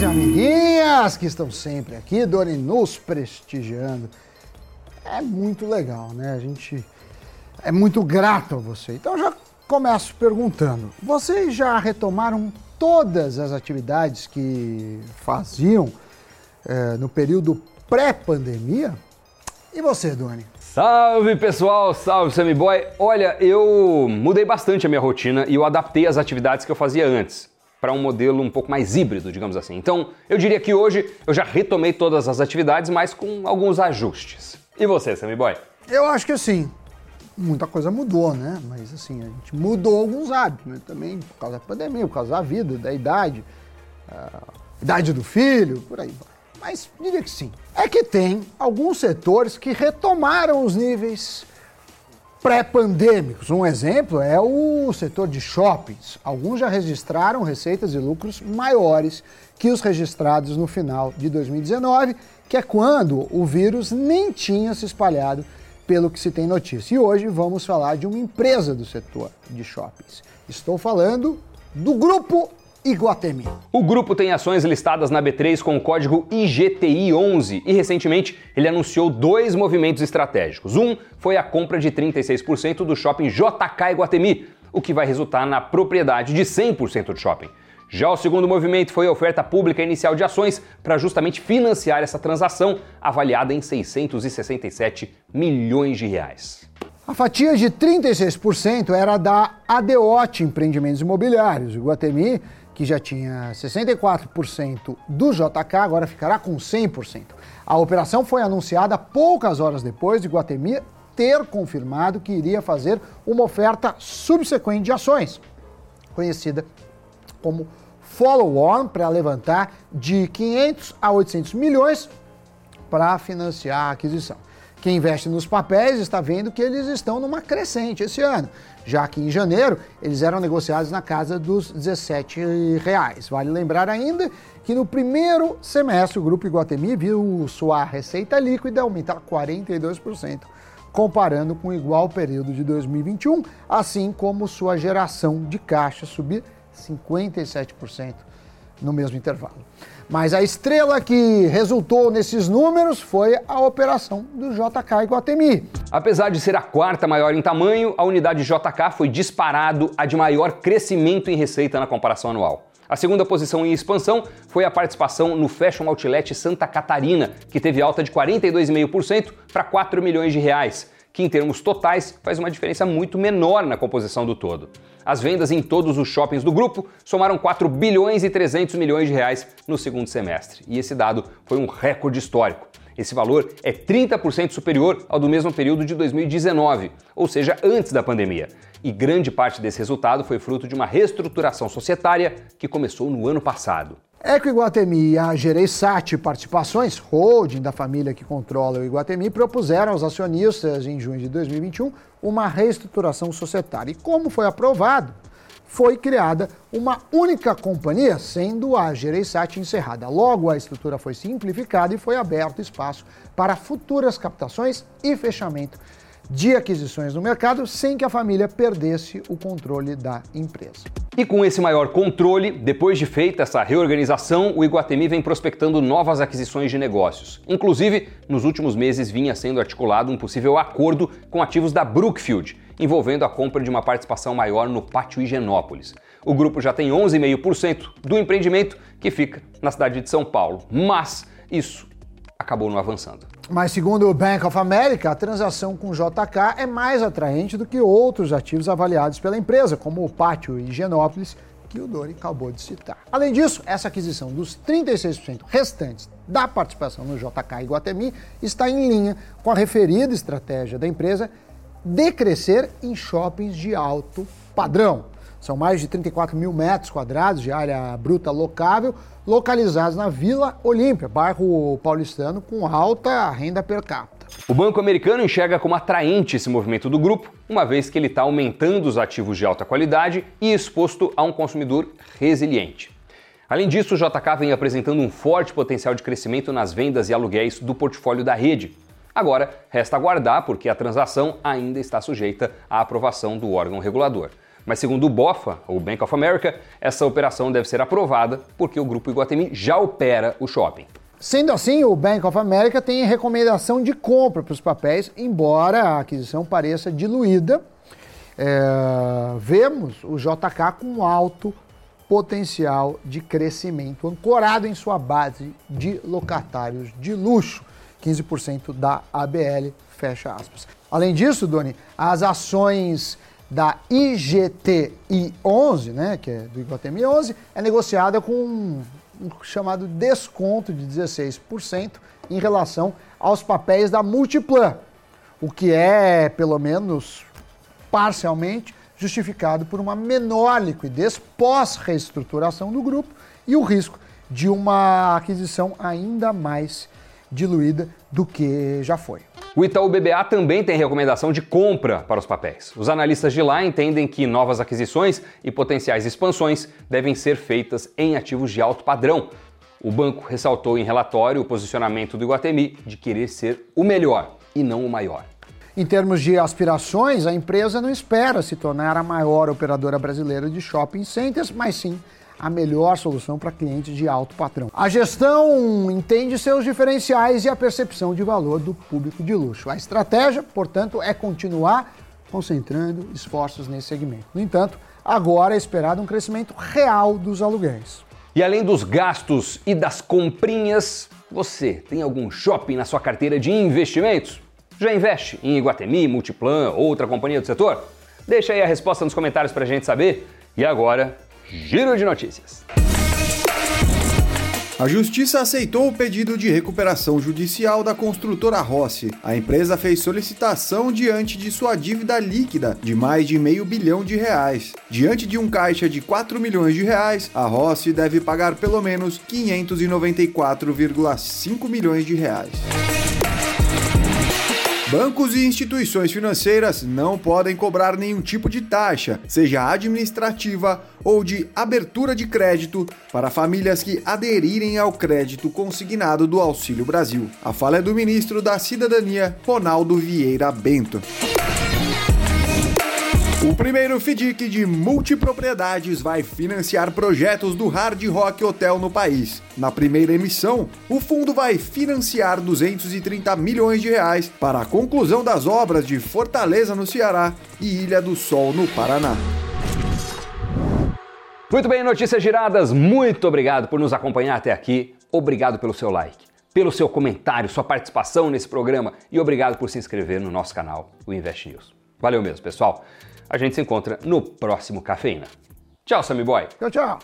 e amiguinhas que estão sempre aqui, Doni, nos prestigiando. É muito legal, né? A gente é muito grato a você. Então já começo perguntando: vocês já retomaram todas as atividades que faziam é, no período pré-pandemia? E você, Doni? Salve pessoal, salve Sammy Boy. Olha, eu mudei bastante a minha rotina e eu adaptei as atividades que eu fazia antes para um modelo um pouco mais híbrido, digamos assim. Então, eu diria que hoje eu já retomei todas as atividades, mas com alguns ajustes. E você, Sammy Boy? Eu acho que sim. Muita coisa mudou, né? Mas assim, a gente mudou alguns hábitos, né? Também por causa da pandemia, por causa da vida, da idade, a idade do filho, por aí vai. Mas diria que sim. É que tem alguns setores que retomaram os níveis pré-pandêmicos. Um exemplo é o setor de shoppings. Alguns já registraram receitas e lucros maiores que os registrados no final de 2019, que é quando o vírus nem tinha se espalhado pelo que se tem notícia. E hoje vamos falar de uma empresa do setor de shoppings. Estou falando do grupo Iguatemi. O grupo tem ações listadas na B3 com o código IGTI11 e recentemente ele anunciou dois movimentos estratégicos. Um foi a compra de 36% do shopping JK Iguatemi, o que vai resultar na propriedade de 100% do shopping. Já o segundo movimento foi a oferta pública inicial de ações para justamente financiar essa transação, avaliada em 667 milhões de reais. A fatia de 36% era da Adeote Empreendimentos Imobiliários. O Iguatemi que já tinha 64% do JK, agora ficará com 100%. A operação foi anunciada poucas horas depois de Guatemi ter confirmado que iria fazer uma oferta subsequente de ações, conhecida como follow-on, para levantar de 500 a 800 milhões para financiar a aquisição. Quem investe nos papéis está vendo que eles estão numa crescente esse ano, já que em janeiro eles eram negociados na casa dos 17 reais. Vale lembrar ainda que no primeiro semestre o Grupo Iguatemi viu sua receita líquida aumentar 42%, comparando com o igual período de 2021, assim como sua geração de caixa subir 57% no mesmo intervalo. Mas a estrela que resultou nesses números foi a operação do JK Iguatemi. Apesar de ser a quarta maior em tamanho, a unidade JK foi disparado a de maior crescimento em receita na comparação anual. A segunda posição em expansão foi a participação no Fashion Outlet Santa Catarina, que teve alta de 42,5% para 4 milhões de reais que em termos totais faz uma diferença muito menor na composição do todo. As vendas em todos os shoppings do grupo somaram 4 bilhões e 300 milhões de reais no segundo semestre, e esse dado foi um recorde histórico. Esse valor é 30% superior ao do mesmo período de 2019, ou seja, antes da pandemia. E grande parte desse resultado foi fruto de uma reestruturação societária que começou no ano passado. Eco Iguatemi e a Gereissat Participações, holding da família que controla o Iguatemi, propuseram aos acionistas em junho de 2021 uma reestruturação societária. E como foi aprovado, foi criada uma única companhia, sendo a Gereissat encerrada. Logo, a estrutura foi simplificada e foi aberto espaço para futuras captações e fechamento de aquisições no mercado sem que a família perdesse o controle da empresa. E com esse maior controle, depois de feita essa reorganização, o Iguatemi vem prospectando novas aquisições de negócios. Inclusive, nos últimos meses vinha sendo articulado um possível acordo com ativos da Brookfield, envolvendo a compra de uma participação maior no Pátio Higienópolis. O grupo já tem 11,5% do empreendimento que fica na cidade de São Paulo, mas isso acabou não avançando. Mas segundo o Bank of America, a transação com JK é mais atraente do que outros ativos avaliados pela empresa, como o Pátio e Higienópolis, que o Dori acabou de citar. Além disso, essa aquisição dos 36% restantes da participação no JK Iguatemi está em linha com a referida estratégia da empresa de crescer em shoppings de alto padrão. São mais de 34 mil metros quadrados de área bruta locável, localizados na Vila Olímpia, bairro paulistano com alta renda per capita. O banco americano enxerga como atraente esse movimento do grupo, uma vez que ele está aumentando os ativos de alta qualidade e exposto a um consumidor resiliente. Além disso, o JK vem apresentando um forte potencial de crescimento nas vendas e aluguéis do portfólio da rede. Agora, resta aguardar porque a transação ainda está sujeita à aprovação do órgão regulador. Mas segundo o BOFA, o Bank of America, essa operação deve ser aprovada porque o grupo Iguatemi já opera o shopping. Sendo assim, o Bank of America tem recomendação de compra para os papéis, embora a aquisição pareça diluída. É, vemos o JK com alto potencial de crescimento, ancorado em sua base de locatários de luxo, 15% da ABL, fecha aspas. Além disso, Doni, as ações da IGTI 11, né, que é do Iguatemi 11, é negociada com um, chamado desconto de 16% em relação aos papéis da Multiplan, o que é, pelo menos parcialmente, justificado por uma menor liquidez pós-reestruturação do grupo e o risco de uma aquisição ainda mais diluída do que já foi. O Itaú BBA também tem recomendação de compra para os papéis. Os analistas de lá entendem que novas aquisições e potenciais expansões devem ser feitas em ativos de alto padrão. O banco ressaltou em relatório o posicionamento do Iguatemi de querer ser o melhor e não o maior. Em termos de aspirações, a empresa não espera se tornar a maior operadora brasileira de shopping centers, mas sim a melhor solução para clientes de alto padrão. A gestão entende seus diferenciais e a percepção de valor do público de luxo. A estratégia, portanto, é continuar concentrando esforços nesse segmento. No entanto, agora é esperado um crescimento real dos aluguéis. E além dos gastos e das comprinhas, você tem algum shopping na sua carteira de investimentos? Já investe em Iguatemi, Multiplan, outra companhia do setor? Deixa aí a resposta nos comentários para a gente saber. E agora, Giro de notícias. A Justiça aceitou o pedido de recuperação judicial da construtora Rossi. A empresa fez solicitação diante de sua dívida líquida de mais de meio bilhão de reais. Diante de um caixa de 4 milhões de reais, a Rossi deve pagar pelo menos 594,5 milhões de reais. Bancos e instituições financeiras não podem cobrar nenhum tipo de taxa, seja administrativa ou de abertura de crédito, para famílias que aderirem ao crédito consignado do Auxílio Brasil. A fala é do ministro da Cidadania, Ronaldo Vieira Bento. O primeiro FDIC de multipropriedades vai financiar projetos do Hard Rock Hotel no país. Na primeira emissão, o fundo vai financiar 230 milhões de reais para a conclusão das obras de Fortaleza no Ceará e Ilha do Sol no Paraná. Muito bem, notícias giradas. Muito obrigado por nos acompanhar até aqui. Obrigado pelo seu like, pelo seu comentário, sua participação nesse programa e obrigado por se inscrever no nosso canal, o Invest News. Valeu mesmo, pessoal. A gente se encontra no próximo Cafeína. Tchau, Sammy Boy. Tchau, tchau.